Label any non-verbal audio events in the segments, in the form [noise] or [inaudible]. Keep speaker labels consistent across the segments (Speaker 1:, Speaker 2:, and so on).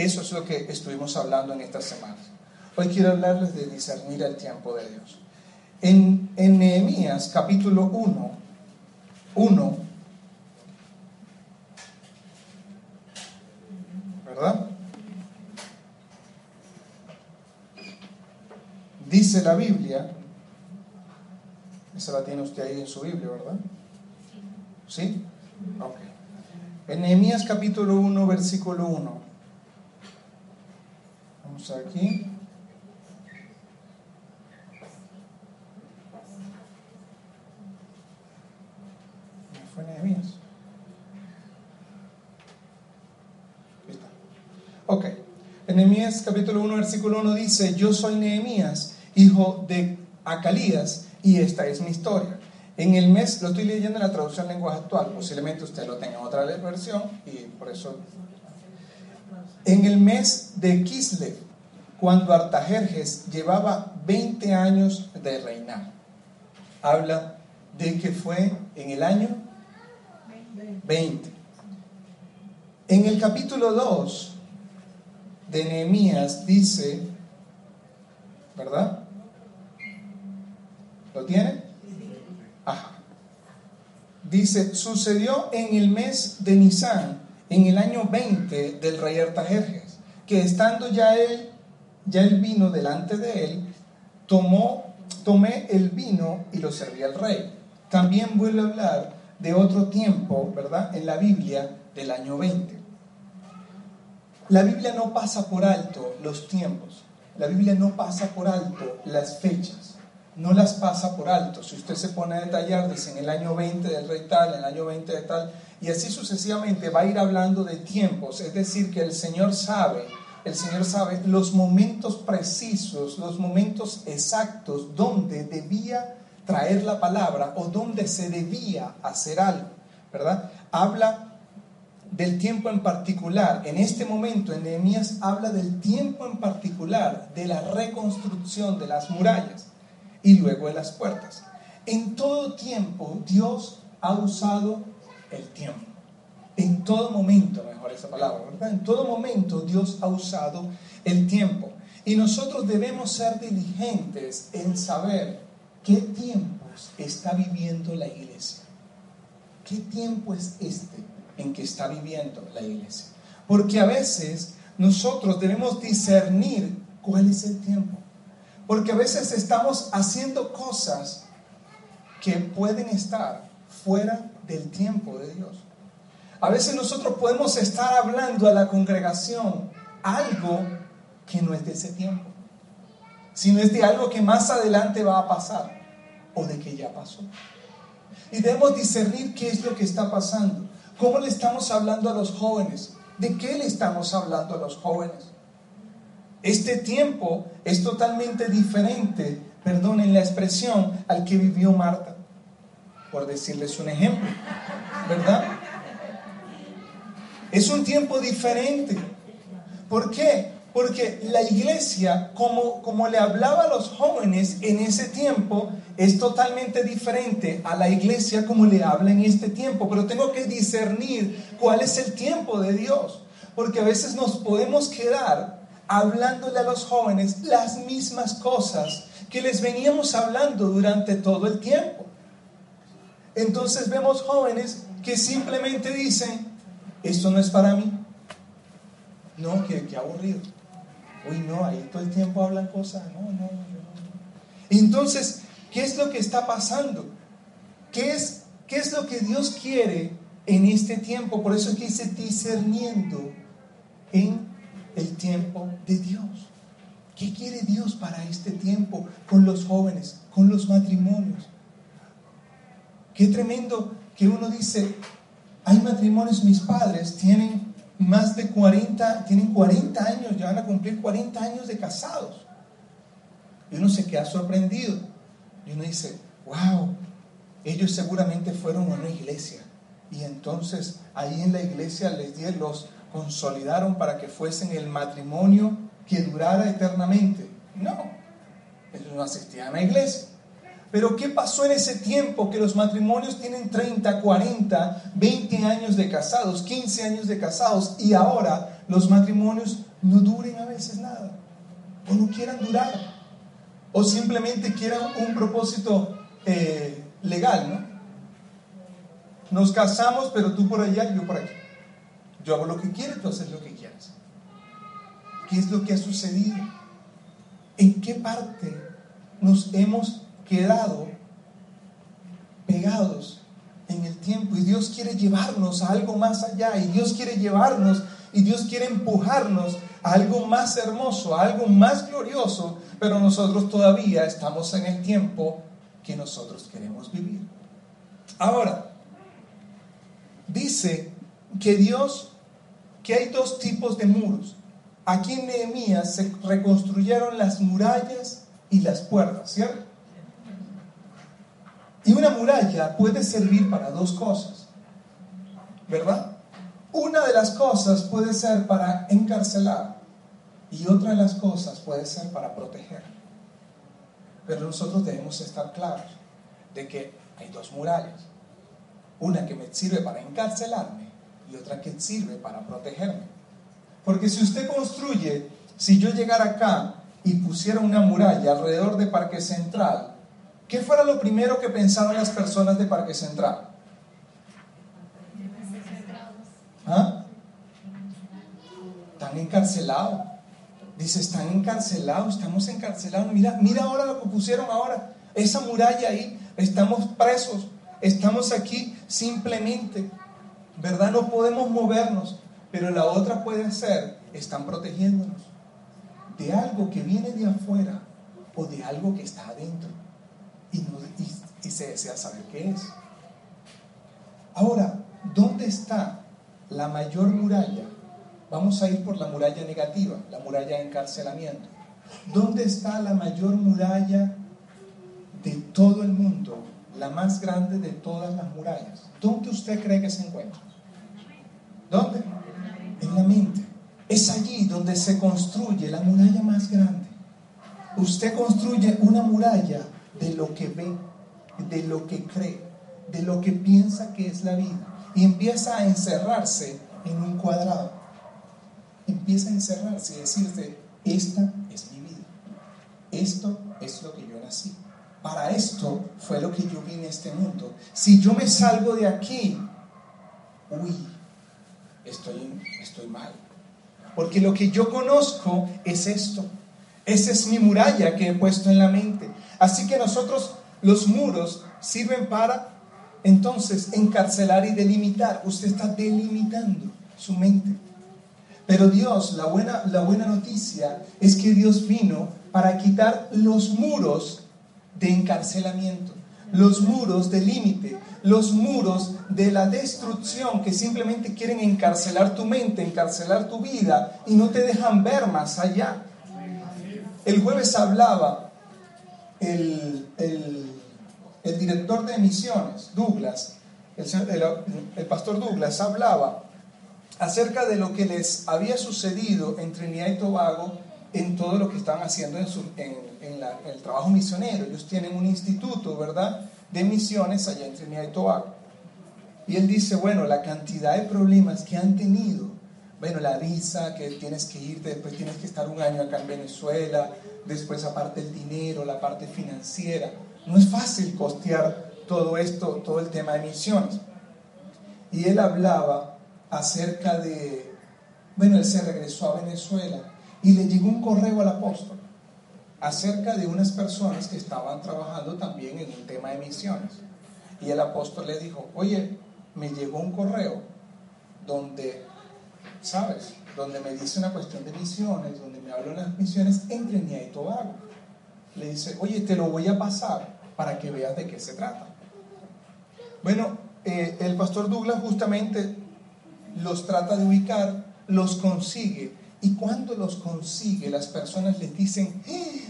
Speaker 1: Eso es lo que estuvimos hablando en estas semanas. Hoy quiero hablarles de discernir el tiempo de Dios. En, Nehemías capítulo 1, 1, ¿verdad? Dice la Biblia, esa la tiene usted ahí en su Biblia, ¿verdad? ¿Sí? Ok. En Nehemías capítulo 1, versículo 1. Vamos aquí. fue Nehemías? está. Ok. Nehemías capítulo 1, versículo 1 dice, yo soy Nehemías, hijo de Acalías, y esta es mi historia. En el mes, lo estoy leyendo en la traducción lenguaje actual, posiblemente usted lo tenga en otra versión y por eso. En el mes de Kislev, cuando Artajerjes llevaba 20 años de reinar, habla de que fue en el año 20. En el capítulo 2 de Nehemías dice, ¿verdad? ¿Lo tiene? Dice, sucedió en el mes de Nisan, en el año 20 del rey Artajerjes, que estando ya él, ya el vino delante de él, tomó, tomé el vino y lo serví al rey. También vuelve a hablar de otro tiempo, ¿verdad? En la Biblia del año 20. La Biblia no pasa por alto los tiempos. La Biblia no pasa por alto las fechas no las pasa por alto. Si usted se pone a detallar, dice en el año 20 del rey tal, en el año 20 de tal, y así sucesivamente va a ir hablando de tiempos, es decir, que el Señor sabe, el Señor sabe los momentos precisos, los momentos exactos donde debía traer la palabra o donde se debía hacer algo, ¿verdad? Habla del tiempo en particular. En este momento, en Nehemías habla del tiempo en particular de la reconstrucción de las murallas y luego de las puertas. En todo tiempo Dios ha usado el tiempo. En todo momento, mejor esa palabra, ¿verdad? En todo momento Dios ha usado el tiempo. Y nosotros debemos ser diligentes en saber qué tiempos está viviendo la iglesia. ¿Qué tiempo es este en que está viviendo la iglesia? Porque a veces nosotros debemos discernir cuál es el tiempo. Porque a veces estamos haciendo cosas que pueden estar fuera del tiempo de Dios. A veces nosotros podemos estar hablando a la congregación algo que no es de ese tiempo, sino es de algo que más adelante va a pasar o de que ya pasó. Y debemos discernir qué es lo que está pasando, cómo le estamos hablando a los jóvenes, de qué le estamos hablando a los jóvenes. Este tiempo es totalmente diferente, perdonen la expresión, al que vivió Marta, por decirles un ejemplo, ¿verdad? Es un tiempo diferente. ¿Por qué? Porque la iglesia, como, como le hablaba a los jóvenes en ese tiempo, es totalmente diferente a la iglesia como le habla en este tiempo. Pero tengo que discernir cuál es el tiempo de Dios. Porque a veces nos podemos quedar hablándole a los jóvenes las mismas cosas que les veníamos hablando durante todo el tiempo. Entonces vemos jóvenes que simplemente dicen, esto no es para mí. No, qué, aburrido. Uy, no, ahí todo el tiempo hablan cosas. No, no, no. Entonces, ¿qué es lo que está pasando? ¿Qué es, ¿Qué es lo que Dios quiere en este tiempo? Por eso es que dice discerniendo en el tiempo de Dios. ¿Qué quiere Dios para este tiempo con los jóvenes, con los matrimonios? Qué tremendo que uno dice, hay matrimonios, mis padres tienen más de 40, tienen 40 años, ya van a cumplir 40 años de casados. Y uno se queda sorprendido. Y uno dice, wow, ellos seguramente fueron a una iglesia. Y entonces ahí en la iglesia les di los consolidaron para que fuesen el matrimonio que durara eternamente. No, ellos no asistían a la iglesia. Pero ¿qué pasó en ese tiempo que los matrimonios tienen 30, 40, 20 años de casados, 15 años de casados y ahora los matrimonios no duren a veces nada, o no quieran durar, o simplemente quieran un propósito eh, legal, ¿no? Nos casamos, pero tú por allá, yo por aquí. Yo hago lo que quiero, tú haces lo que quieras. ¿Qué es lo que ha sucedido? ¿En qué parte nos hemos quedado pegados en el tiempo? Y Dios quiere llevarnos a algo más allá, y Dios quiere llevarnos, y Dios quiere empujarnos a algo más hermoso, a algo más glorioso, pero nosotros todavía estamos en el tiempo que nosotros queremos vivir. Ahora, dice que Dios, que hay dos tipos de muros. Aquí en Nehemías se reconstruyeron las murallas y las puertas, ¿cierto? Y una muralla puede servir para dos cosas, ¿verdad? Una de las cosas puede ser para encarcelar y otra de las cosas puede ser para proteger. Pero nosotros debemos estar claros de que hay dos murallas. Una que me sirve para encarcelarme y otra que sirve para protegerme. Porque si usted construye, si yo llegara acá y pusiera una muralla alrededor de Parque Central, ¿qué fuera lo primero que pensaron las personas de Parque Central? ¿Ah? Están encarcelados. Dice, están encarcelados, estamos encarcelados. Mira, mira ahora lo que pusieron ahora. Esa muralla ahí, estamos presos, estamos aquí simplemente. ¿Verdad? No podemos movernos. Pero la otra puede ser, están protegiéndonos de algo que viene de afuera o de algo que está adentro. Y, se desea saber qué es. Ahora, ¿dónde está la mayor muralla? Vamos a ir por la muralla negativa, la muralla de encarcelamiento. ¿Dónde está la mayor muralla de todo el mundo? La más grande de todas las murallas. ¿Dónde usted cree que se encuentra? ¿Dónde? En la mente. Es allí donde se construye la muralla más grande. Usted construye una muralla de lo que ve, de lo que cree, de lo que piensa que es la vida. Y empieza a encerrarse en un cuadrado. Empieza a encerrarse y decirte, esta es mi vida. Esto es lo que yo nací. Para esto fue lo que yo vine a este mundo. Si yo me salgo de aquí, uy, estoy, estoy mal. Porque lo que yo conozco es esto. Esa es mi muralla que he puesto en la mente. Así que nosotros, los muros, sirven para entonces encarcelar y delimitar. Usted está delimitando su mente. Pero Dios, la buena, la buena noticia es que Dios vino para quitar los muros de encarcelamiento, los muros de límite, los muros de la destrucción que simplemente quieren encarcelar tu mente, encarcelar tu vida y no te dejan ver más allá. El jueves hablaba el, director de emisiones, Douglas, el, pastor Douglas, hablaba acerca de lo que les había sucedido en Trinidad y Tobago en todo lo que estaban haciendo en, en el trabajo misionero. Ellos tienen un instituto, ¿verdad? de misiones allá en Trinidad y Tobago. Y él dice, bueno, la cantidad de problemas que han tenido, bueno, la visa, que tienes que irte, después tienes que estar un año acá en Venezuela, después aparte el dinero, la parte financiera. No es fácil costear todo esto, todo el tema de misiones. Y él hablaba acerca de, bueno, él se regresó a Venezuela y le llegó un correo al apóstol acerca de unas personas que estaban trabajando también en un tema de misiones. Y el apóstol le dijo, oye, me llegó un correo donde, ¿sabes? Donde me dice una cuestión de misiones, donde me hablan las misiones en Trinidad y Tobago. Le dice, oye, te lo voy a pasar para que veas de qué se trata. Bueno, eh, el pastor Douglas justamente los trata de ubicar, los consigue y cuando los consigue, las personas les dicen, ¡Eh,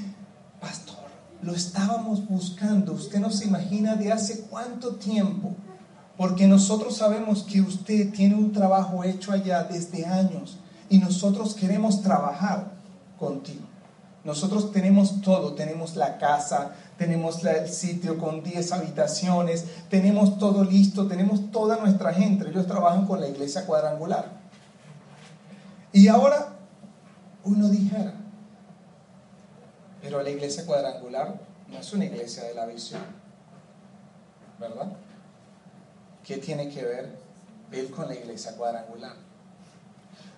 Speaker 1: pastor, lo estábamos buscando, usted no se imagina de hace cuánto tiempo, porque nosotros sabemos que usted tiene un trabajo hecho allá desde años y nosotros queremos trabajar contigo. Nosotros tenemos todo, tenemos la casa, tenemos el sitio con 10 habitaciones, tenemos todo listo, tenemos toda nuestra gente. Ellos trabajan con la iglesia cuadrangular. Y ahora uno dijera, pero la iglesia cuadrangular no es una iglesia de la visión, ¿verdad? ¿Qué tiene que ver él con la iglesia cuadrangular?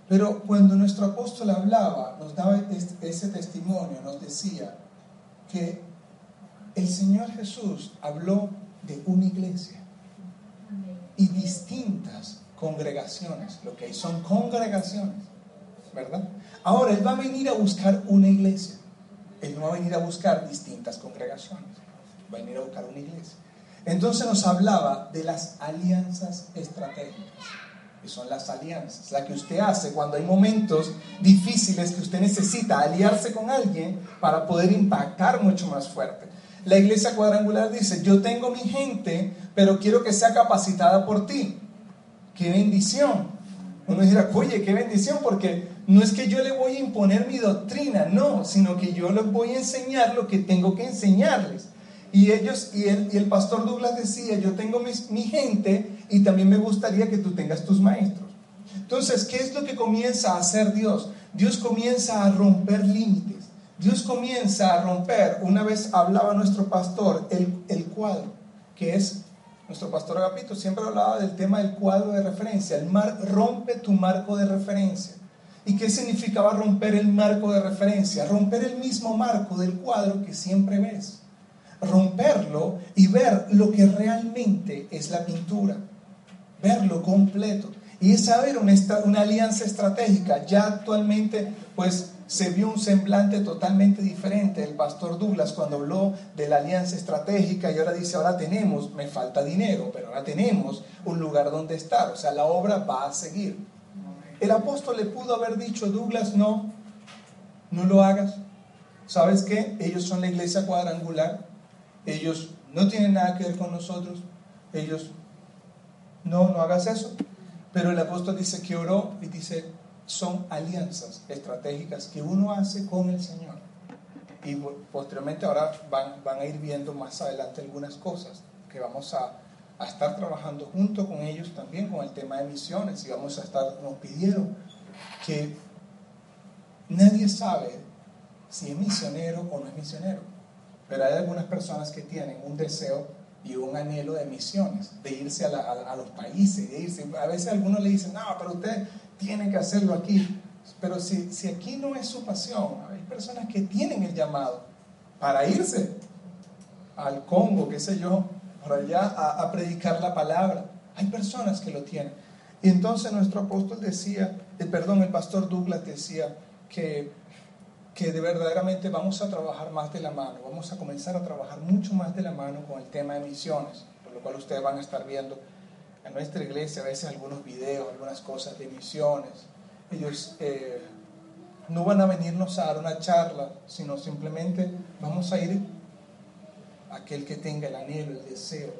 Speaker 1: Pero cuando nuestro apóstol hablaba, nos daba ese testimonio, nos decía que el Señor Jesús habló de una iglesia y distintas congregaciones. Lo que son congregaciones, ¿verdad? Ahora Él va a venir a buscar una iglesia. Él no va a venir a buscar distintas congregaciones. Va a venir a buscar una iglesia. Entonces nos hablaba de las alianzas estratégicas. Que son las alianzas, la que usted hace cuando hay momentos difíciles que usted necesita aliarse con alguien para poder impactar mucho más fuerte. La iglesia cuadrangular dice, yo tengo mi gente, pero quiero que sea capacitada por ti. ¡Qué bendición! Uno dirá, oye, qué bendición, porque no es que yo le voy a imponer mi doctrina, no, sino que yo les voy a enseñar lo que tengo que enseñarles. Y ellos, y el, y el pastor Douglas decía, yo tengo mi gente y también me gustaría que tú tengas tus maestros. Entonces, ¿qué es lo que comienza a hacer Dios? Dios comienza a romper límites. Dios comienza a romper, una vez hablaba nuestro pastor, el, el cuadro, que es nuestro pastor Agapito siempre hablaba del tema del cuadro de referencia. El mar rompe tu marco de referencia. ¿Y qué significaba romper el marco de referencia? Romper el mismo marco del cuadro que siempre ves. Romperlo y ver lo que realmente es la pintura. Verlo completo. Y es saber una, una alianza estratégica. Ya actualmente, pues se vio un semblante totalmente diferente. El pastor Douglas cuando habló de la alianza estratégica y ahora dice, ahora tenemos, me falta dinero, pero ahora tenemos un lugar donde estar. O sea, la obra va a seguir. El apóstol le pudo haber dicho, Douglas, no, no lo hagas. ¿Sabes qué? Ellos son la iglesia cuadrangular. Ellos no tienen nada que ver con nosotros. Ellos, no, no hagas eso. Pero el apóstol dice que oró y dice, son alianzas estratégicas que uno hace con el Señor. Y posteriormente ahora van, van a ir viendo más adelante algunas cosas que vamos a, a, estar trabajando junto con ellos también con el tema de misiones y vamos a estar, nos pidieron que nadie sabe si es misionero o no es misionero, pero hay algunas personas que tienen un deseo y un anhelo de misiones, de irse a, los países, de irse. A veces algunos le dicen, no, pero usted tiene que hacerlo aquí. Pero si, si aquí no es su pasión, hay personas que tienen el llamado para irse al Congo, qué sé yo, por allá a, predicar la palabra. Hay personas que lo tienen. Y entonces nuestro apóstol decía, el, perdón, el pastor Douglas decía que, que de verdaderamente vamos a trabajar más de la mano, vamos a comenzar a trabajar mucho más de la mano con el tema de misiones, por lo cual ustedes van a estar viendo en nuestra iglesia a veces algunos videos, algunas cosas de misiones. Ellos eh, no van a venirnos a dar una charla, sino simplemente vamos a ir aquel que tenga el anhelo, el deseo,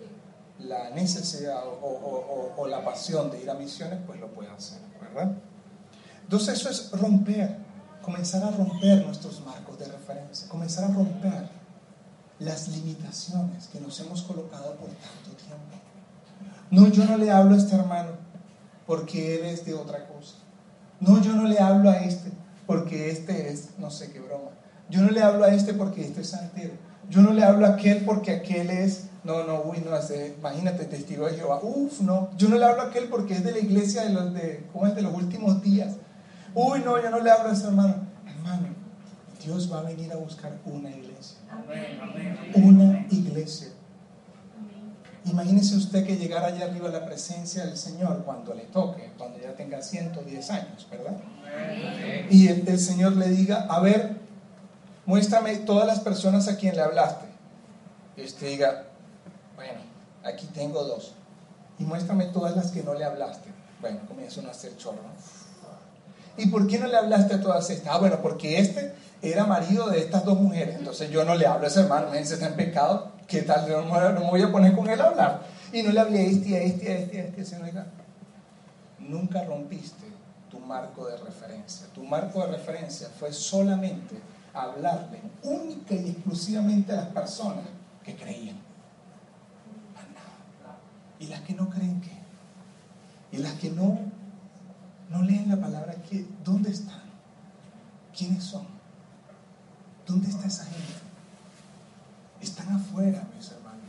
Speaker 1: la necesidad o, o, la pasión de ir a misiones, pues lo puede hacer, ¿verdad? Entonces eso es romper, comenzar a romper nuestros marcos de referencia, comenzar a romper las limitaciones que nos hemos colocado por tanto tiempo. No, yo no le hablo a este hermano porque él es de otra cosa. No, yo no le hablo a este porque este es no sé qué broma. Yo no le hablo a este porque este es santero. Yo no le hablo a aquel porque aquel es, no, no, uy, no, hace, imagínate, testigo de Jehová. Uf, no. Yo no le hablo a aquel porque es de la iglesia de los, de, ¿cómo es? de los últimos días. Uy, no, yo no le hablo a ese hermano. Hermano, Dios va a venir a buscar una iglesia. Una iglesia Imagínese usted que llegara allá arriba a la presencia del Señor cuando le toque, cuando ya tenga 110 años, ¿verdad? Y el, Señor le diga, a ver, muéstrame todas las personas a quien le hablaste. Y usted diga, bueno, aquí tengo dos. Y muéstrame todas las que no le hablaste. Bueno, comienza uno a hacer chorro. ¿Y por qué no le hablaste a todas estas? Ah, bueno, porque este era marido de estas dos mujeres. Entonces yo no le hablo a ese hermano, dice, está en pecado ¿qué tal? No me voy a poner con él a hablar. Y no le hablé a este, a este, a este, a este, señor. Nunca rompiste tu marco de referencia. Tu marco de referencia fue solamente hablarle única y exclusivamente a las personas que creían. ¿Y las que no creen qué? ¿Y las que no, no leen la palabra qué? ¿Dónde están? ¿quiénes son? ¿Dónde está esa gente? Están afuera, mis hermanos.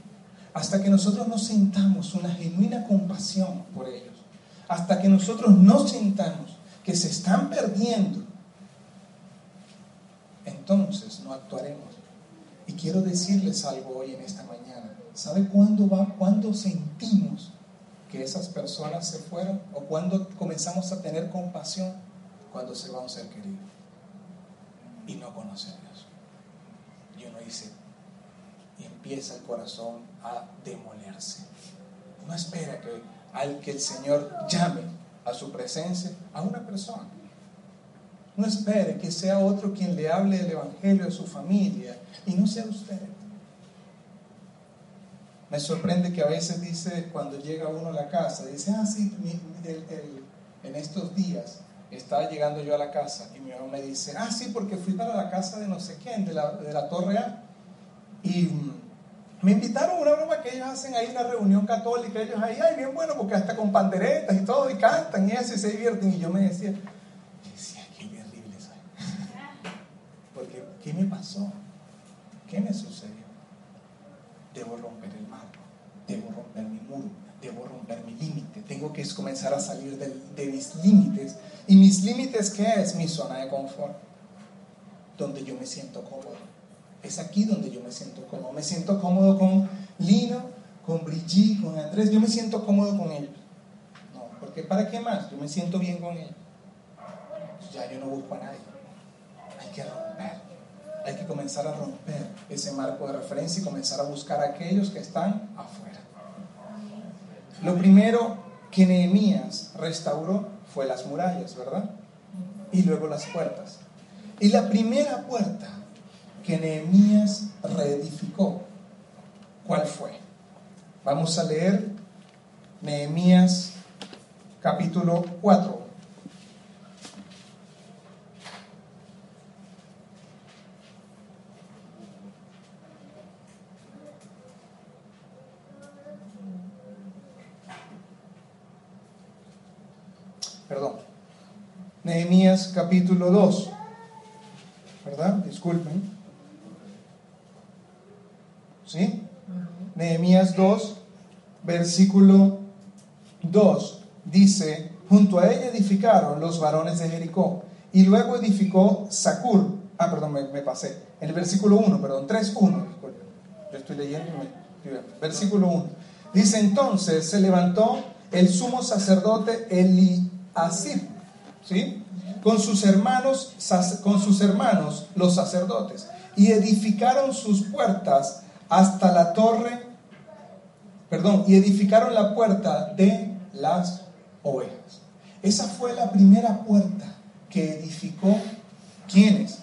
Speaker 1: Hasta que nosotros no sintamos una genuina compasión por ellos, hasta que nosotros no sintamos que se están perdiendo, entonces no actuaremos. Y quiero decirles algo hoy en esta mañana. ¿Sabe cuándo va, cuándo sentimos que esas personas se fueron o cuándo comenzamos a tener compasión? Cuando se va un ser querido y no conoce a Dios. Y uno dice, y empieza el corazón a demolerse. No espera que, al que el Señor llame a su presencia a una persona. No espere que sea otro quien le hable del Evangelio a su familia y no sea usted. Me sorprende que a veces dice, cuando llega uno a la casa, dice, ah, sí, en estos días estaba llegando yo a la casa y mi mamá me dice, ah, sí, porque fui para la casa de no sé quién, de la, de la Torre A. Y me invitaron a una broma que ellos hacen ahí, una reunión católica, ellos ahí, ay, bien bueno, porque hasta con panderetas y todo, y cantan y eso, y se divierten. Y yo me decía, decía, qué terrible soy. [laughs] Porque, ¿qué me pasó? ¿Qué me sucedió? Debo romper el marco, debo romper mi muro, debo romper mi límite, tengo que comenzar a salir de, mis límites. ¿Y mis límites qué es? Mi zona de confort, donde yo me siento cómodo es aquí donde yo me siento cómodo. Me siento cómodo con Lino, con Brigitte, con Andrés. Yo me siento cómodo con ellos. No, porque ¿para qué más? Yo me siento bien con ellos. Ya yo no busco a nadie. Hay que romper. Hay que comenzar a romper ese marco de referencia y comenzar a buscar a aquellos que están afuera. Lo primero que Nehemías restauró fue las murallas, ¿verdad? Y luego las puertas. Y la primera puerta que Nehemías reedificó. ¿Cuál fue? Vamos a leer Nehemías capítulo 4. Perdón. Capítulo 2. ¿Verdad? Disculpen. ¿Sí? Nehemías 2, versículo 2, dice, junto a ella edificaron los varones de Jericó, y luego edificó Sacur, ah, perdón, me, pasé, en el versículo 1, perdón, 3, 1, yo estoy leyendo, versículo 1, dice entonces se levantó el sumo sacerdote Eliasib, ¿sí? Con sus hermanos, con sus hermanos los sacerdotes, y edificaron sus puertas hasta la torre, perdón, y edificaron la puerta de las ovejas. Esa fue la primera puerta que edificó ¿quiénes?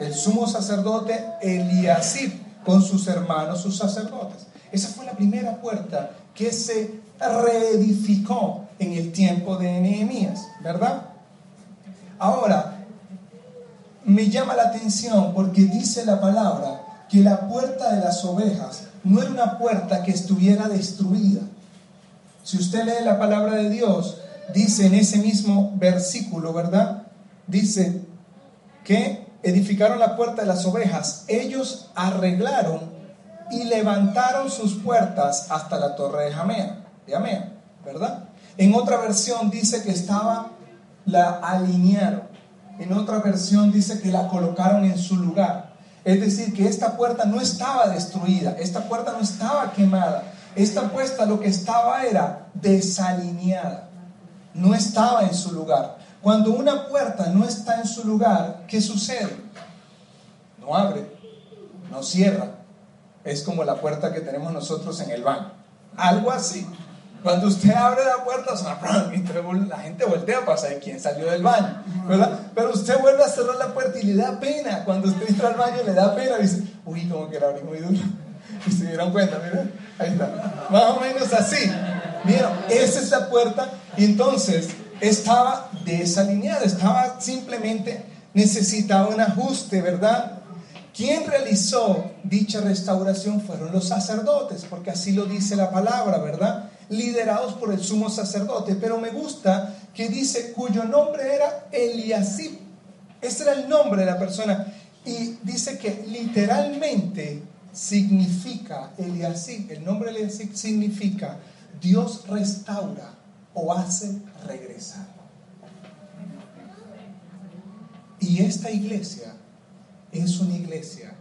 Speaker 1: El sumo sacerdote Eliasib con sus hermanos, sus sacerdotes. Esa fue la primera puerta que se reedificó en el tiempo de Nehemías, ¿verdad? Ahora, me llama la atención porque dice la palabra que la puerta de las ovejas no era una puerta que estuviera destruida. Si usted lee la palabra de Dios, dice en ese mismo versículo, ¿verdad? Dice que edificaron la puerta de las ovejas, ellos arreglaron y levantaron sus puertas hasta la torre de Jamea, de Jamea, ¿verdad? En otra versión dice que estaba, la alinearon. En otra versión dice que la colocaron en su lugar. Es decir, que esta puerta no estaba destruida, esta puerta no estaba quemada, esta puerta lo que estaba era desalineada, no estaba en su lugar. Cuando una puerta no está en su lugar, ¿qué sucede? No abre, no cierra. Es como la puerta que tenemos nosotros en el baño. Algo así. Cuando usted abre la puerta, [laughs] la gente voltea para saber quién salió del baño, ¿verdad? Pero usted vuelve a cerrar la puerta y le da pena. Cuando usted entra al baño, le da pena. Dice, uy, como que la abrí muy duro. [laughs] Y se dieron cuenta, mira, ahí está. Más o menos así. Mira, esa es la puerta. Y entonces estaba desalineada, estaba simplemente necesitaba un ajuste, ¿verdad? ¿Quién realizó dicha restauración? Fueron los sacerdotes, porque así lo dice la palabra, ¿verdad? Liderados por el sumo sacerdote, pero me gusta que dice cuyo nombre era Eliasib. Este era el nombre de la persona. Y dice que literalmente significa Eliasib, el nombre Eliasib significa Dios restaura o hace regresar. Y esta iglesia es una iglesia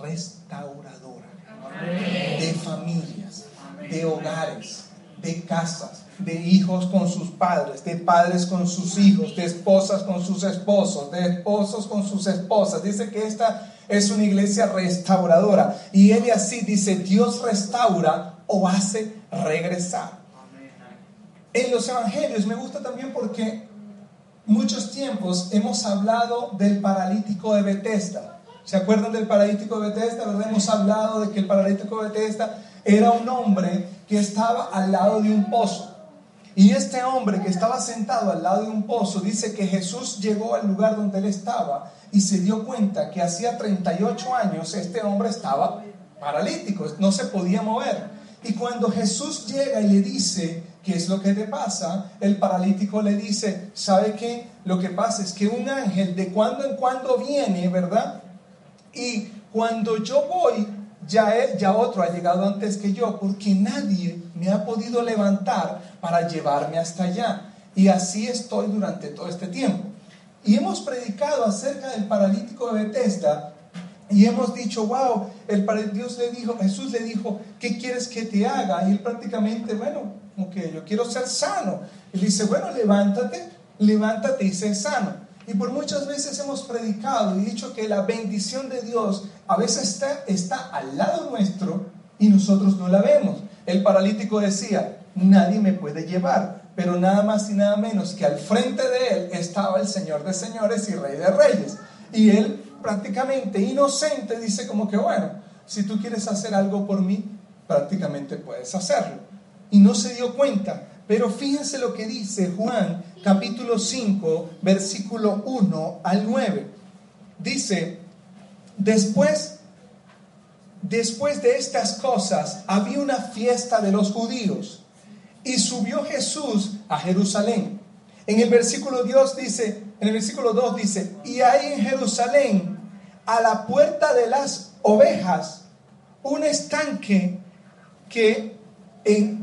Speaker 1: restauradora de familias, de hogares, de casas, de hijos con sus padres, de padres con sus hijos, de esposas con sus esposos, de esposos con sus esposas. Dice que esta es una iglesia restauradora. Y él así dice, Dios restaura o hace regresar. En los evangelios me gusta también porque muchos tiempos hemos hablado del paralítico de Bethesda. ¿Se acuerdan del paralítico de Bethesda? Hemos hablado de que el paralítico de Bethesda era un hombre que estaba al lado de un pozo. Y este hombre que estaba sentado al lado de un pozo dice que Jesús llegó al lugar donde él estaba y se dio cuenta que hacía 38 años este hombre estaba paralítico, no se podía mover. Y cuando Jesús llega y le dice, ¿qué es lo que te pasa? El paralítico le dice, ¿sabe qué? Lo que pasa es que un ángel de cuando en cuando viene, ¿verdad? Y cuando yo voy, ya, otro ha llegado antes que yo, porque nadie me ha podido levantar para llevarme hasta allá. Y así estoy durante todo este tiempo. Y hemos predicado acerca del paralítico de Bethesda y hemos dicho, wow, el, Dios le dijo, Jesús le dijo, ¿qué quieres que te haga? Y él prácticamente, bueno, como yo quiero ser sano. Él dice, bueno, levántate, levántate y sé sano. Y por muchas veces hemos predicado y dicho que la bendición de Dios a veces está, está al lado nuestro y nosotros no la vemos. El paralítico decía, nadie me puede llevar, pero nada más y nada menos que al frente de él estaba el Señor de señores y Rey de reyes. Y él prácticamente inocente dice como que, bueno, si tú quieres hacer algo por mí, prácticamente puedes hacerlo. Y no se dio cuenta pero fíjense lo que dice Juan capítulo 5, versículo 1 al 9. Dice, después, después de estas cosas había una fiesta de los judíos y subió Jesús a Jerusalén. En el versículo 2 dice, en el versículo 2 dice, y hay en Jerusalén a la puerta de las ovejas un estanque que en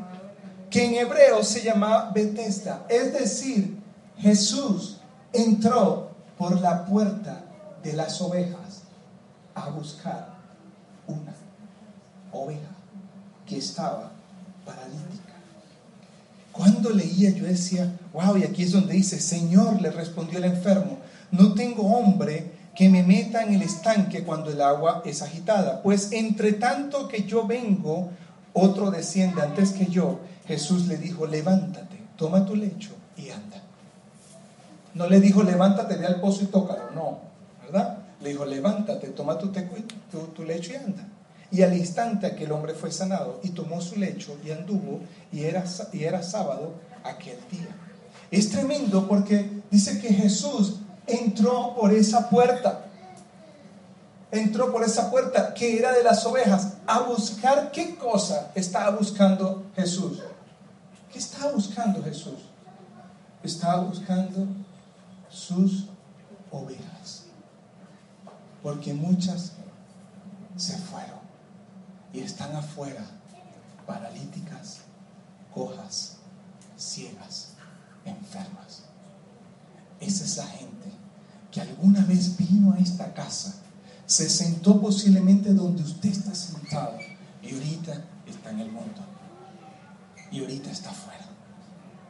Speaker 1: que en hebreo se llamaba Bethesda. Es decir, Jesús entró por la puerta de las ovejas a buscar una oveja que estaba paralítica. Cuando leía yo decía, wow, y aquí es donde dice, Señor, le respondió el enfermo, no tengo hombre que me meta en el estanque cuando el agua es agitada, pues entre tanto que yo vengo, otro desciende antes que yo Jesús le dijo, levántate, toma tu lecho y anda. No le dijo, levántate, ve al pozo y tócalo, no, ¿verdad? Le dijo, levántate, toma tu, lecho y anda. Y al instante aquel hombre fue sanado y tomó su lecho y anduvo y era, y era sábado aquel día. Es tremendo porque dice que Jesús entró por esa puerta. Entró por esa puerta que era de las ovejas a buscar qué cosa estaba buscando Jesús. ¿Qué estaba buscando Jesús? Estaba buscando sus ovejas. Porque muchas se fueron y están afuera, paralíticas, cojas, ciegas, enfermas. Esa es la gente que alguna vez vino a esta casa, se sentó posiblemente donde usted está sentado y ahorita está en el mundo y ahorita está afuera,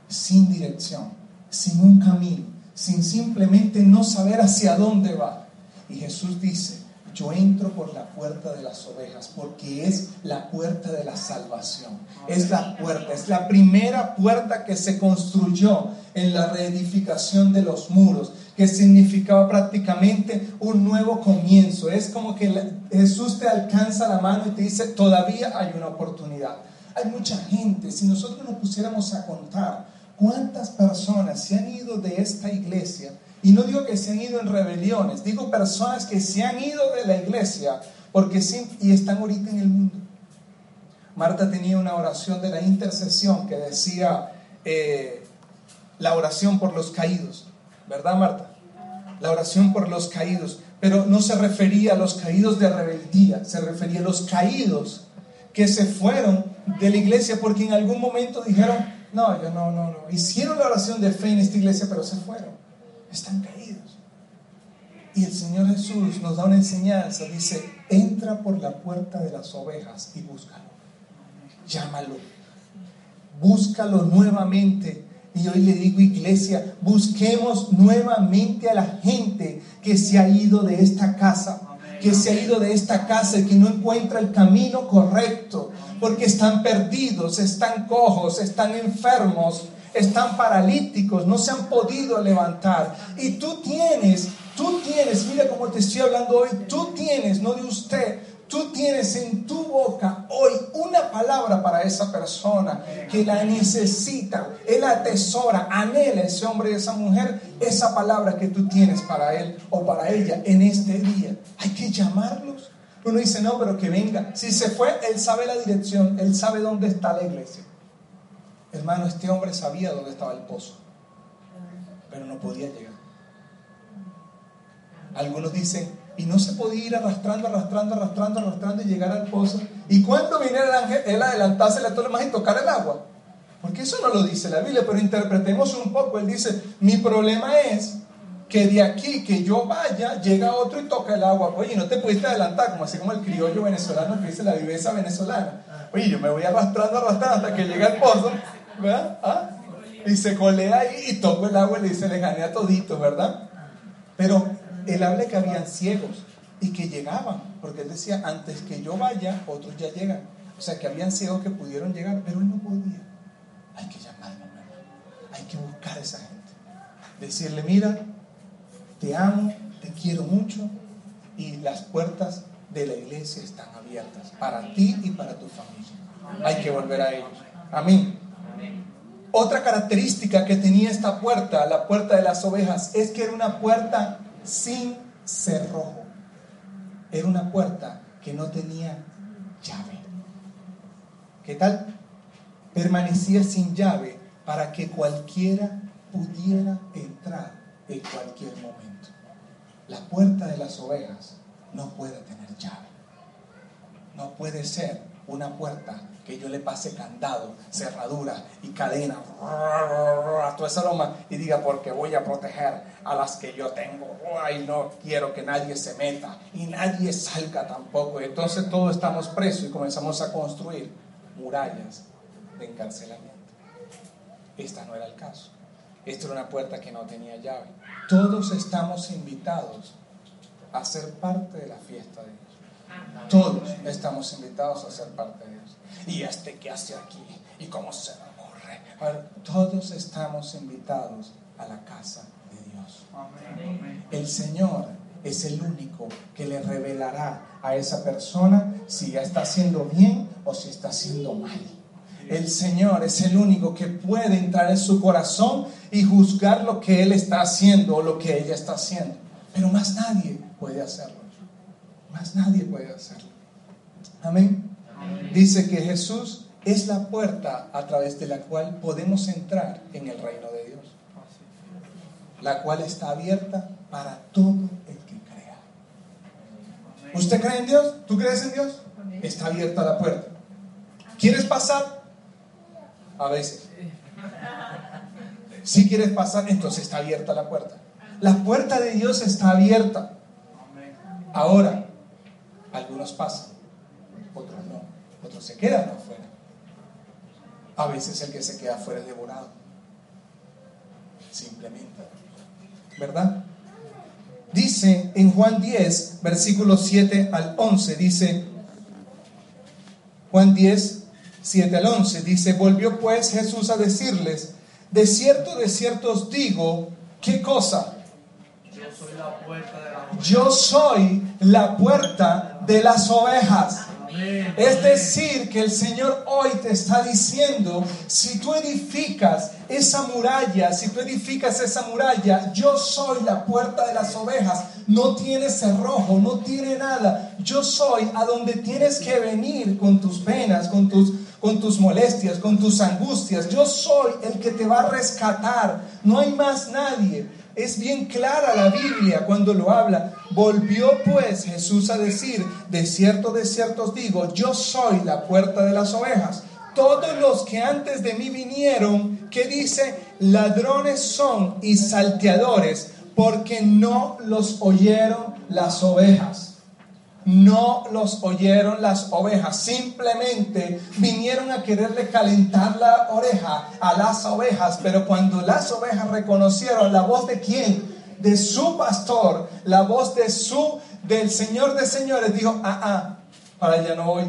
Speaker 1: sin dirección, sin un camino, sin simplemente no saber hacia dónde va. Y Jesús dice, yo entro por la puerta de las ovejas porque es la puerta de la salvación. Es la puerta, es la primera puerta que se construyó en la reedificación de los muros, que significaba prácticamente un nuevo comienzo. Es como que Jesús te alcanza la mano y te dice, todavía hay una oportunidad. Hay mucha gente, si nosotros nos pusiéramos a contar cuántas personas se han ido de esta iglesia, y no digo que se han ido en rebeliones, digo personas que se han ido de la iglesia porque sí, y están ahorita en el mundo. Marta tenía una oración de la intercesión que decía eh, la oración por los caídos, ¿verdad Marta? la oración por los caídos, pero no se refería a los caídos de rebeldía, se refería a los caídos que se fueron de la iglesia porque en algún momento dijeron, no, yo no, no, no, hicieron la oración de fe en esta iglesia, pero se fueron, están caídos. Y el Señor Jesús nos da una enseñanza, dice, entra por la puerta de las ovejas y búscalo, llámalo, búscalo nuevamente y hoy le digo, iglesia, busquemos nuevamente a la gente que se ha ido de esta casa, que se ha ido de esta casa y que no encuentra el camino correcto, porque están perdidos, están cojos, están enfermos, están paralíticos, no se han podido levantar. Y tú tienes, tú tienes, mira cómo te estoy hablando hoy, tú tienes, no de usted, Tú tienes en tu boca hoy una palabra para esa persona que la necesita, él atesora, anhela ese hombre y esa mujer, esa palabra que tú tienes para él o para ella en este día. Hay que llamarlos. Uno dice, no, pero que venga. Si se fue, él sabe la dirección, él sabe dónde está la iglesia. Hermano, este hombre sabía dónde estaba el pozo, pero no podía llegar. Algunos dicen, y no se podía ir arrastrando, arrastrando, arrastrando, arrastrando y llegar al pozo. Y cuando viniera el ángel, él adelantarse la torre más y tocar el agua. Porque eso no lo dice la Biblia, pero interpretemos un poco. Él dice, mi problema es que de aquí que yo vaya, llega otro y toca el agua. Oye, no te pudiste adelantar, como así como el criollo venezolano que dice la viveza venezolana. Oye, yo me voy arrastrando, arrastrando hasta que llega el pozo, ¿verdad? ¿Ah? Y se colea ahí y toco el agua y le dice, le gané a todito, ¿verdad? Pero él habla que habían ciegos y que llegaban, porque él decía, antes que yo vaya, otros ya llegan. O sea, que habían ciegos que pudieron llegar, pero él no podía. Hay que llamarlo, hay que buscar a esa gente. Decirle, mira, te amo, te quiero mucho y las puertas de la iglesia están abiertas para ti y para tu familia. Hay que volver a ellos. Amén. Otra característica que tenía esta puerta, la puerta de las ovejas, es que era una puerta sin cerrojo. Era una puerta que no tenía llave. ¿Qué tal? Permanecía sin llave para que cualquiera pudiera entrar en cualquier momento. La puerta de las ovejas no puede tener llave. No puede ser una puerta que yo le pase candado, cerradura y cadena, toda esa aroma y diga porque voy a proteger a las que yo tengo, y no quiero que nadie se meta y nadie salga tampoco. Entonces todos estamos presos y comenzamos a construir murallas de encarcelamiento. Esta no era el caso. Esta era una puerta que no tenía llave. Todos estamos invitados a ser parte de la fiesta de Dios. Todos estamos invitados a ser parte de Dios. ¿Y este qué hace aquí? ¿Y cómo se le ocurre? todos estamos invitados a la casa de Dios. El Señor es el único que le revelará a esa persona si ya está haciendo bien o si está haciendo mal. El Señor es el único que puede entrar en su corazón y juzgar lo que Él está haciendo o lo que ella está haciendo. Pero más nadie puede hacerlo. Más nadie puede hacerlo. Amén dice que Jesús es la puerta a través de la cual podemos entrar en el reino de Dios, la cual está abierta para todo el que crea. ¿Usted cree en Dios? ¿Tú crees en Dios? Está abierta la puerta. ¿Quieres pasar? A veces. Si quieres pasar, entonces está abierta la puerta. La puerta de Dios está abierta. Ahora, algunos pasan, otros no otros se quedan afuera. A veces el que se queda afuera es devorado. Simplemente. ¿Verdad? Dice en Juan 10, versículos 7 al 11, dice, Juan 10, 7 al 11, dice, volvió pues Jesús a decirles, de cierto, de cierto os digo, ¿qué cosa? Yo soy la puerta de, la Yo soy la puerta de las ovejas. Es decir, que el Señor hoy te está diciendo, si tú edificas esa muralla, si tú edificas esa muralla, yo soy la puerta de las ovejas, no tiene cerrojo, no tiene nada, yo soy a donde tienes que venir con tus penas, con tus, con tus molestias, con tus angustias, yo soy el que te va a rescatar, no hay más nadie. Es bien clara la Biblia cuando lo habla. Volvió pues Jesús a decir, de cierto, de cierto os digo, yo soy la puerta de las ovejas. Todos los que antes de mí vinieron, que dice, ladrones son y salteadores, porque no los oyeron las ovejas no los oyeron las ovejas, simplemente vinieron a quererle calentar la oreja a las ovejas, pero cuando las ovejas reconocieron la voz de quién, de su pastor, la voz de su, del Señor de señores, dijo, ah, ah, para allá no voy,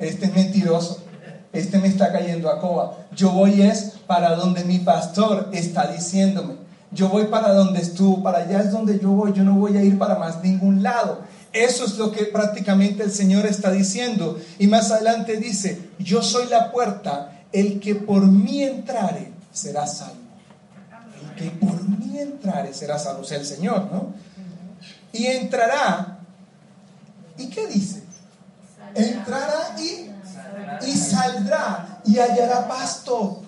Speaker 1: este es mentiroso, este me está cayendo a coba, yo voy es para donde mi pastor está diciéndome, yo voy para donde estuvo, para allá es donde yo voy, yo no voy a ir para más ningún lado. Eso es lo que prácticamente el Señor está diciendo. Y más adelante dice, yo soy la puerta, el que por mí entrare será salvo. El que por mí entrare será salvo, o sea, el Señor, ¿no? Y entrará, ¿y qué dice? Entrará y, y saldrá y hallará pasto.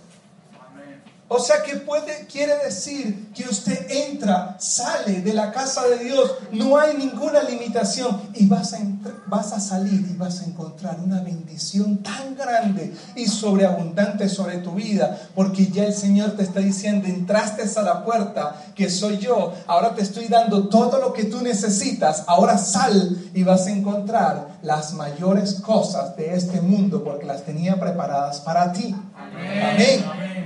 Speaker 1: O sea que puede, quiere decir que usted entra, sale de la casa de Dios, no hay ninguna limitación y vas a, vas a salir y vas a encontrar una bendición tan grande y sobreabundante sobre tu vida, porque ya el Señor te está diciendo, entraste a la puerta que soy yo, ahora te estoy dando todo lo que tú necesitas, ahora sal y vas a encontrar las mayores cosas de este mundo porque las tenía preparadas para ti. Amén. Amén.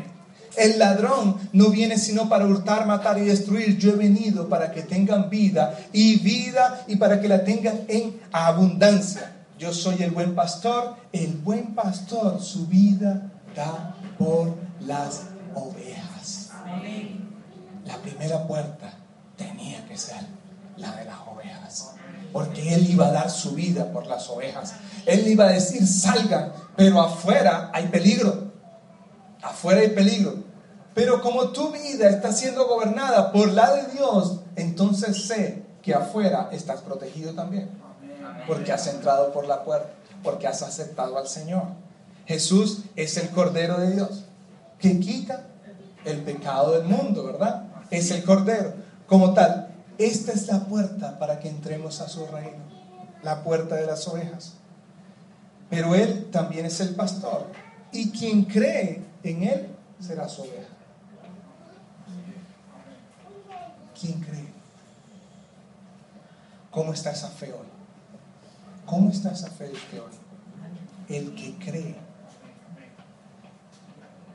Speaker 1: El ladrón no viene sino para hurtar, matar y destruir. Yo he venido para que tengan vida y vida y para que la tengan en abundancia. Yo soy el buen pastor. El buen pastor su vida da por las ovejas. La primera puerta tenía que ser la de las ovejas. Porque Él iba a dar su vida por las ovejas. Él iba a decir, salgan, pero afuera hay peligro. Afuera hay peligro. Pero como tu vida está siendo gobernada por la de Dios, entonces sé que afuera estás protegido también. Porque has entrado por la puerta, porque has aceptado al Señor. Jesús es el Cordero de Dios que quita el pecado del mundo, ¿verdad? Es el Cordero. Como tal, esta es la puerta para que entremos a su reino, la puerta de las ovejas. Pero Él también es el pastor. Y quien cree en Él será su oveja. ¿Quién cree? ¿Cómo está esa fe hoy? ¿Cómo está esa fe hoy? El que cree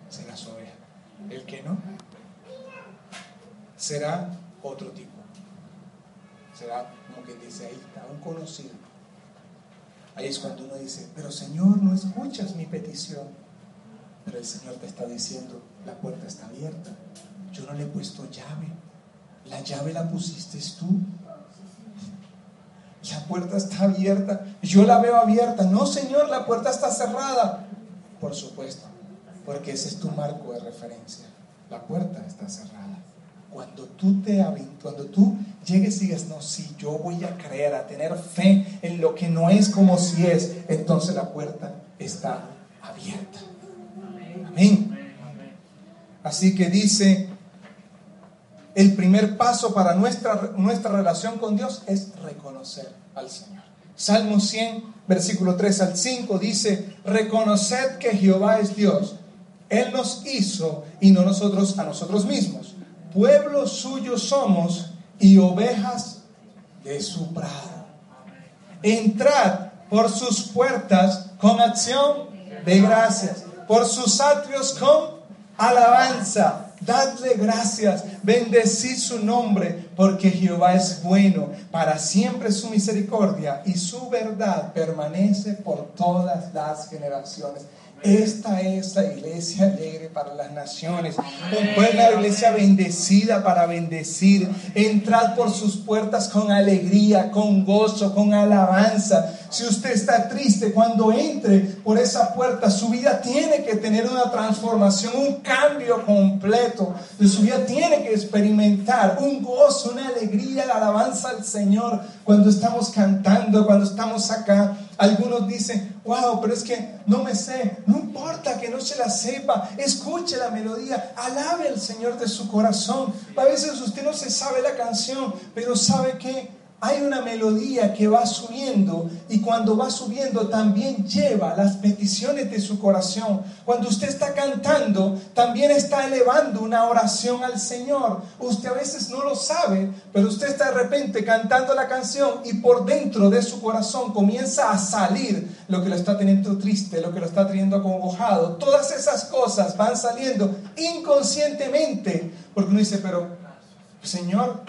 Speaker 1: será su oveja. El que no será otro tipo. Será como que dice ahí está, un conocido. Ahí es cuando uno dice, pero Señor, no escuchas mi petición. Pero el Señor te está diciendo, la puerta está abierta. Yo no le he puesto llave. La llave la pusiste tú. La puerta está abierta. Yo la veo abierta. No, Señor, la puerta está cerrada. Por supuesto, porque ese es tu marco de referencia. La puerta está cerrada. Cuando tú te cuando tú llegues y digas, no, sí, yo voy a creer, a tener fe en lo que no es como si es, entonces la puerta está abierta. Amén. Así que dice el primer paso para nuestra, nuestra relación con Dios es reconocer al Señor. Salmo 100, versículo 3 al 5 dice, reconoced que Jehová es Dios. Él nos hizo y no nosotros a nosotros mismos. Pueblo suyo somos y ovejas de su prado. Entrad por sus puertas con acción de gracias, por sus atrios con alabanza Dadle gracias, bendecid su nombre, porque Jehová es bueno, para siempre su misericordia y su verdad permanece por todas las generaciones. Esta es la iglesia alegre para las naciones. Un pueblo, la iglesia bendecida para bendecir. Entrad por sus puertas con alegría, con gozo, con alabanza. Si usted está triste, cuando entre por esa puerta, su vida tiene que tener una transformación, un cambio completo. Su vida tiene que experimentar un gozo, una alegría, la alabanza al Señor cuando estamos cantando, cuando estamos acá. Algunos dicen, wow, pero es que no me sé. No importa que no se la sepa. Escuche la melodía. Alabe al Señor de su corazón. A veces usted no se sabe la canción, pero sabe que hay una melodía que va subiendo y cuando va subiendo también lleva las peticiones de su corazón. Cuando usted está cantando, también está elevando una oración al Señor. Usted a veces no lo sabe, pero usted está de repente cantando la canción y por dentro de su corazón comienza a salir lo que lo está teniendo triste, lo que lo está teniendo acongojado. Todas esas cosas van saliendo inconscientemente porque uno dice, pero Señor,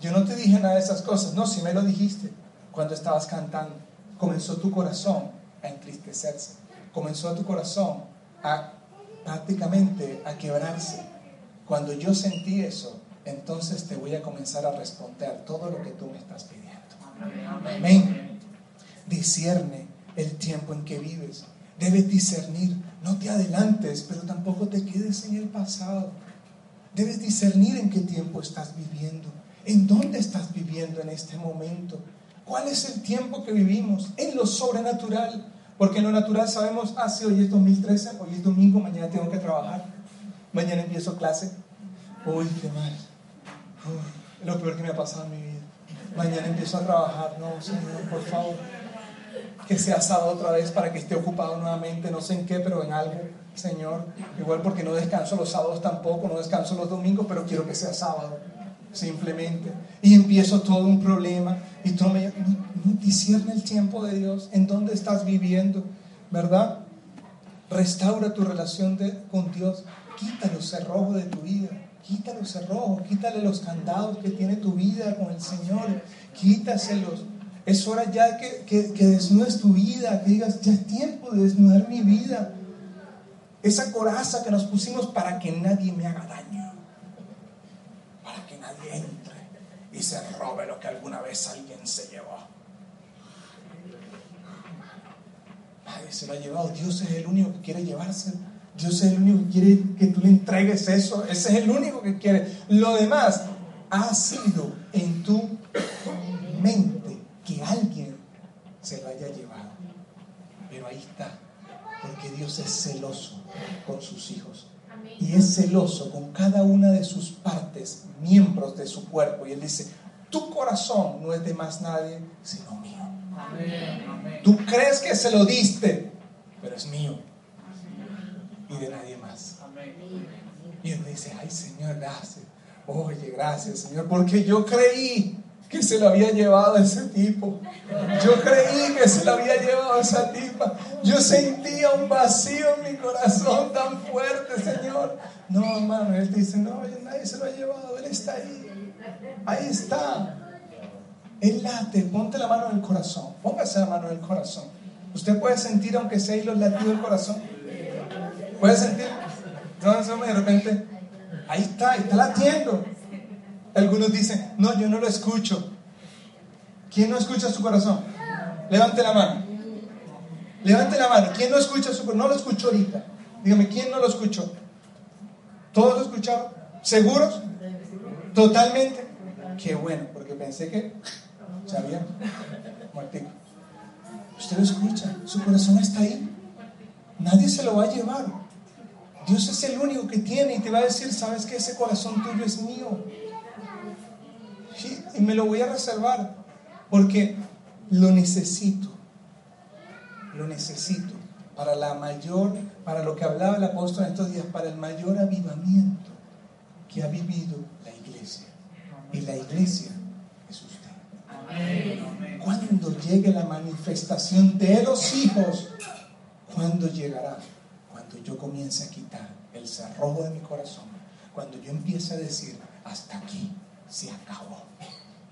Speaker 1: yo no te dije nada de esas cosas. No, si me lo dijiste cuando estabas cantando. Comenzó tu corazón a entristecerse. Comenzó tu corazón a prácticamente a quebrarse. Cuando yo sentí eso, entonces te voy a comenzar a responder todo lo que tú me estás pidiendo. Amén. Discierne el tiempo en que vives. Debes discernir. No te adelantes, pero tampoco te quedes en el pasado. Debes discernir en qué tiempo estás viviendo. ¿En dónde estás viviendo en este momento? ¿Cuál es el tiempo que vivimos? En lo sobrenatural. Porque en lo natural sabemos, ah, sí, hoy es 2013, hoy es domingo, mañana tengo que trabajar. Mañana empiezo clase. Uy, qué mal. lo peor que me ha pasado en mi vida. Mañana empiezo a trabajar. No, Señor, por favor. Que sea sábado otra vez para que esté ocupado nuevamente, no sé en qué, pero en algo, Señor. Igual porque no descanso los sábados tampoco, no descanso los domingos, pero quiero que sea sábado simplemente. Y empiezo todo un problema y tú me discierne el tiempo de Dios, en dónde estás viviendo, ¿verdad? Restaura tu relación con Dios, quita los cerrojos de tu vida, quita los cerrojos, quítale los candados que tiene tu vida con el Señor, quítaselos. Es hora ya que, que, que desnudes tu vida, que digas, ya es tiempo de desnudar mi vida. Esa coraza que nos pusimos para que nadie me haga daño entre y se robe lo que alguna vez alguien se llevó. Nadie se lo ha llevado. Dios es el único que quiere llevarse. Dios es el único que quiere que tú le entregues eso. Ese es el único que quiere. Lo demás ha sido en tu mente que alguien se lo haya llevado. Pero ahí está. Porque Dios es celoso con sus hijos y es celoso con cada una de sus partes, miembros de su cuerpo. Y Él dice, tu corazón no es de más nadie, sino mío. Tú crees que se lo diste, pero es mío. Y de nadie más. Y Él dice, ay Señor, gracias. Oye, gracias Señor, porque yo creí que se lo había llevado ese tipo. Yo creí que se lo había llevado esa tipa. Yo sentía un vacío en mi corazón tan fuerte, Señor. No, hermano, él dice, no, nadie se lo ha llevado, él está ahí. Ahí está. Él late, ponte la mano en el corazón. Póngase la mano en el corazón. Usted puede sentir, aunque sea ahí los latidos del corazón. Puede sentir. No, de repente, ahí está, está latiendo. Algunos dicen, no, yo no lo escucho. ¿Quién no escucha su corazón? Levante la mano. Levante la mano. ¿Quién no escucha su corazón? No lo escuchó ahorita. Dígame, ¿quién no lo escuchó? ¿Todos lo escucharon? ¿Seguros? ¿Totalmente? Qué bueno, porque pensé que sabían. Usted lo escucha, su corazón está ahí. Nadie se lo va a llevar. Dios es el único que tiene y te va a decir, sabes que ese corazón tuyo es mío y me lo voy a reservar porque lo necesito. Lo necesito para la mayor, para lo que hablaba el apóstol en estos días, para el mayor avivamiento que ha vivido la iglesia. Y la iglesia es usted. Cuando llegue la manifestación de los hijos, ¿cuándo llegará? Cuando yo comience a quitar el cerrojo de mi corazón, cuando yo empiece a decir, hasta aquí se acabó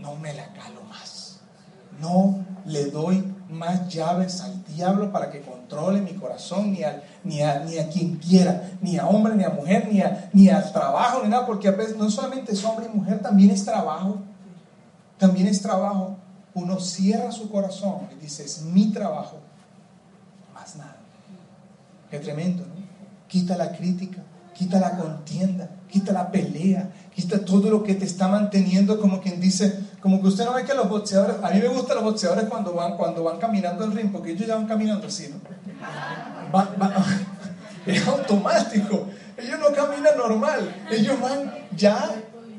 Speaker 1: no me la calo más. No le doy más llaves al diablo para que controle mi corazón, ni, ni, a, ni a quien quiera, ni a hombre, ni a mujer, ni, a, ni al trabajo, ni nada, porque a veces no solamente es hombre y mujer, también es trabajo. También es trabajo. uno cierra su corazón y dice, es mi trabajo, más nada. Qué tremendo, ¿no? Quita la crítica, quita la contienda, quita la pelea, quita todo lo que te está manteniendo como quien dice, como que usted no ve que los boxeadores, a mí me gustan los boxeadores cuando van, cuando van caminando el ring, porque ellos ya van caminando así, ¿no? [laughs] es automático, ellos no caminan normal, ellos van ya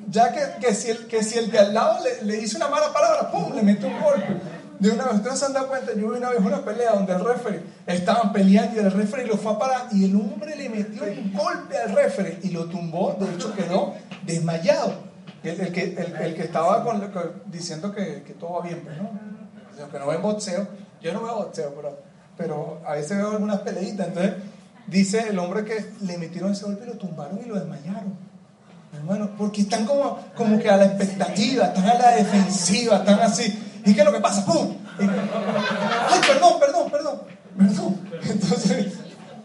Speaker 1: ya que, que, si, el, que si el de al lado le, le hizo una mala palabra, ¡pum! le mete un golpe. De una vez, ustedes se han dado cuenta, yo vi una vez una pelea donde el referee estaban peleando y el referee lo fue a parar y el hombre le metió un golpe al referee y lo tumbó, de hecho quedó desmayado. El, que, estaba diciendo que, todo va bien, pues, ¿no? que no ven boxeo, yo no veo boxeo, pero, a veces veo algunas peleitas, entonces dice el hombre que le metieron ese golpe y lo tumbaron y lo desmayaron. Hermano, porque están como, como que a la expectativa, están a la defensiva, están así. ¿Y qué es lo que pasa? ¡Pum! ¡Ay, perdón, perdón, perdón! Perdón. Entonces,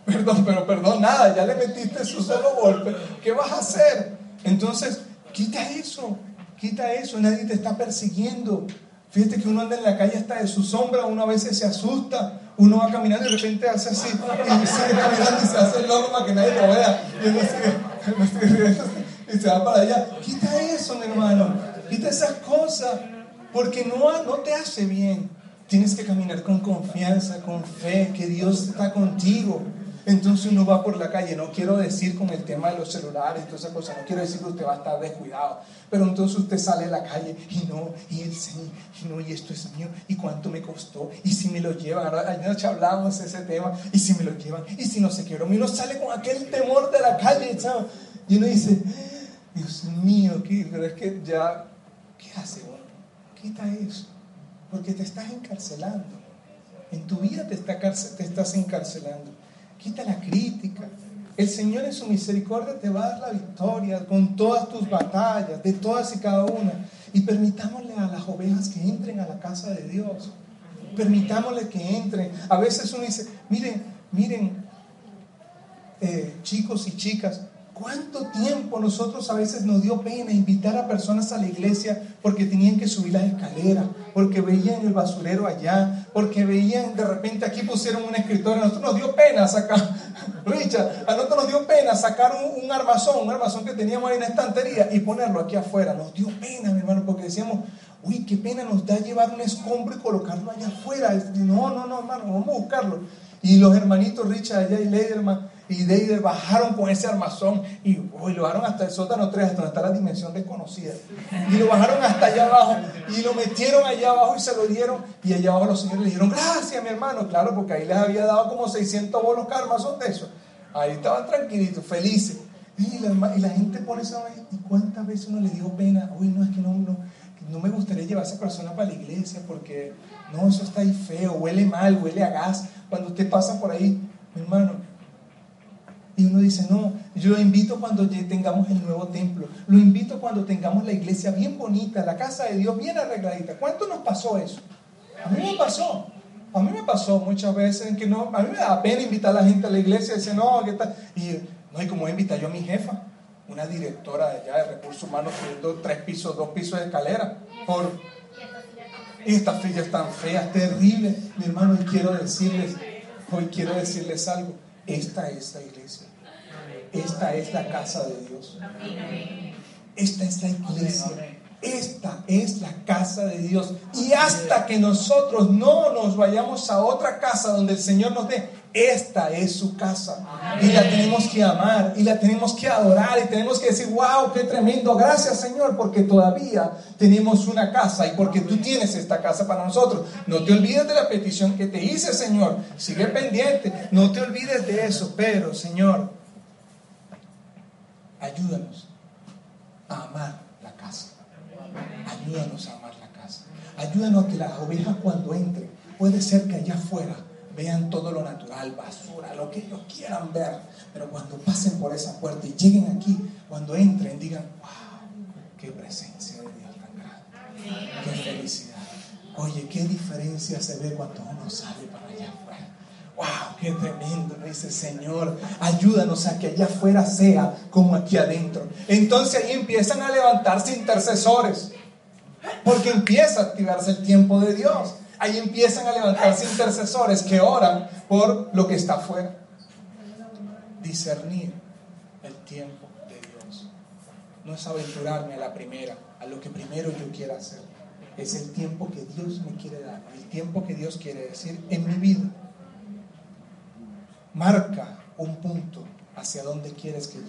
Speaker 1: perdón, pero perdón, nada, ya le metiste su solo golpe. ¿Qué vas a hacer? Entonces, quita eso, quita eso, nadie te está persiguiendo. Fíjate que uno anda en la calle hasta de su sombra, uno a veces se asusta, uno va caminando y de repente hace así, y sigue caminando y se hace el loco para que nadie lo vea. Y se va para allá. Quita eso, mi hermano. Quita esas cosas. Porque no, no te hace bien. Tienes que caminar con confianza, con fe, que Dios está contigo. Entonces uno va por la calle, no quiero decir con el tema de los celulares y todas esas cosas, no quiero decir que usted va a estar descuidado, pero entonces usted sale a la calle y no, y el Señor, y no, y esto es mío, y cuánto me costó, y si me lo llevan, anoche hablamos ese tema, y si me lo llevan, y si no se quiero, y uno sale con aquel temor de la calle, ¿sabes? y uno dice, Dios mío, pero es que ya, ¿qué hace uno? Quita eso, porque te estás encarcelando. En tu vida te, está, te estás encarcelando. Quita la crítica. El Señor en su misericordia te va a dar la victoria con todas tus batallas, de todas y cada una. Y permitámosle a las ovejas que entren a la casa de Dios. Permitámosle que entren. A veces uno dice, miren, miren, eh, chicos y chicas, ¿Cuánto tiempo nosotros a veces nos dio pena invitar a personas a la iglesia porque tenían que subir las escaleras, porque veían el basurero allá, porque veían de repente aquí pusieron un escritorio? A nosotros nos dio pena sacar, [laughs] Richard, a nosotros nos dio pena sacar un, armazón, un armazón que teníamos ahí en la estantería y ponerlo aquí afuera. Nos dio pena, mi hermano, porque decíamos, uy, qué pena nos da llevar un escombro y colocarlo allá afuera. No, no, no, hermano, vamos a buscarlo. Y los hermanitos Richard allá y Lederman y de bajaron con ese armazón y, lo bajaron hasta el sótano 3, hasta donde está la dimensión desconocida. Y lo bajaron hasta allá abajo y lo metieron allá abajo y se lo dieron. Y allá abajo los señores le dijeron, gracias mi hermano. Claro, porque ahí les había dado como 600 bolos cada armazón de eso. Ahí estaban tranquilitos, felices. Y la, y la gente por eso, ¿y cuántas veces uno le dio pena? Uy, no, es que no, no, no me gustaría llevar a esa persona para la iglesia porque no, eso está ahí feo, huele mal, huele a gas. Cuando usted pasa por ahí, mi hermano, y uno dice, no, yo lo invito cuando tengamos el nuevo templo, lo invito cuando tengamos la iglesia bien bonita, la casa de Dios bien arregladita. ¿Cuánto nos pasó eso? A mí me pasó. A mí me pasó muchas veces en que no, a mí me da pena invitar a la gente a la iglesia y decir, no, ¿qué tal? Y no, y como invita yo a mi jefa, una directora de allá de recursos humanos, subiendo tres pisos, dos pisos de escalera, por estas sillas están feas, terribles, mi hermano, quiero decirles, hoy quiero decirles algo esta es la iglesia. Esta es la casa de Dios. Esta es la iglesia. Esta es la casa de Dios. Y hasta que nosotros no nos vayamos a otra casa donde el Señor nos dé, esta es su casa. Y la tenemos que amar y la tenemos que adorar y tenemos que decir, wow, qué tremendo. Gracias Señor porque todavía tenemos una casa y porque tú tienes esta casa para nosotros. No te olvides de la petición que te hice, Señor. Sigue pendiente. No te olvides de eso. Pero, Señor, ayúdanos a amar la casa. Ayúdanos a amar la casa. Ayúdanos a que las ovejas cuando entren, puede ser que allá afuera vean todo lo natural, basura, lo que ellos quieran ver. Pero cuando pasen por esa puerta y lleguen aquí, cuando entren, digan, wow, qué presencia de Dios tan grande. Qué felicidad. Oye, qué diferencia se ve cuando uno sale para. ¡Wow! ¡Qué tremendo! Dice Señor, ayúdanos a que allá afuera sea como aquí adentro. Entonces ahí empiezan a levantarse intercesores. Porque empieza a activarse el tiempo de Dios. Ahí empiezan a levantarse intercesores que oran por lo que está afuera. Discernir el tiempo de Dios. No es aventurarme a la primera, a lo que primero yo quiera hacer. Es el tiempo que Dios me quiere dar, el tiempo que Dios quiere decir en mi vida. Marca un punto hacia donde quieres que llegue.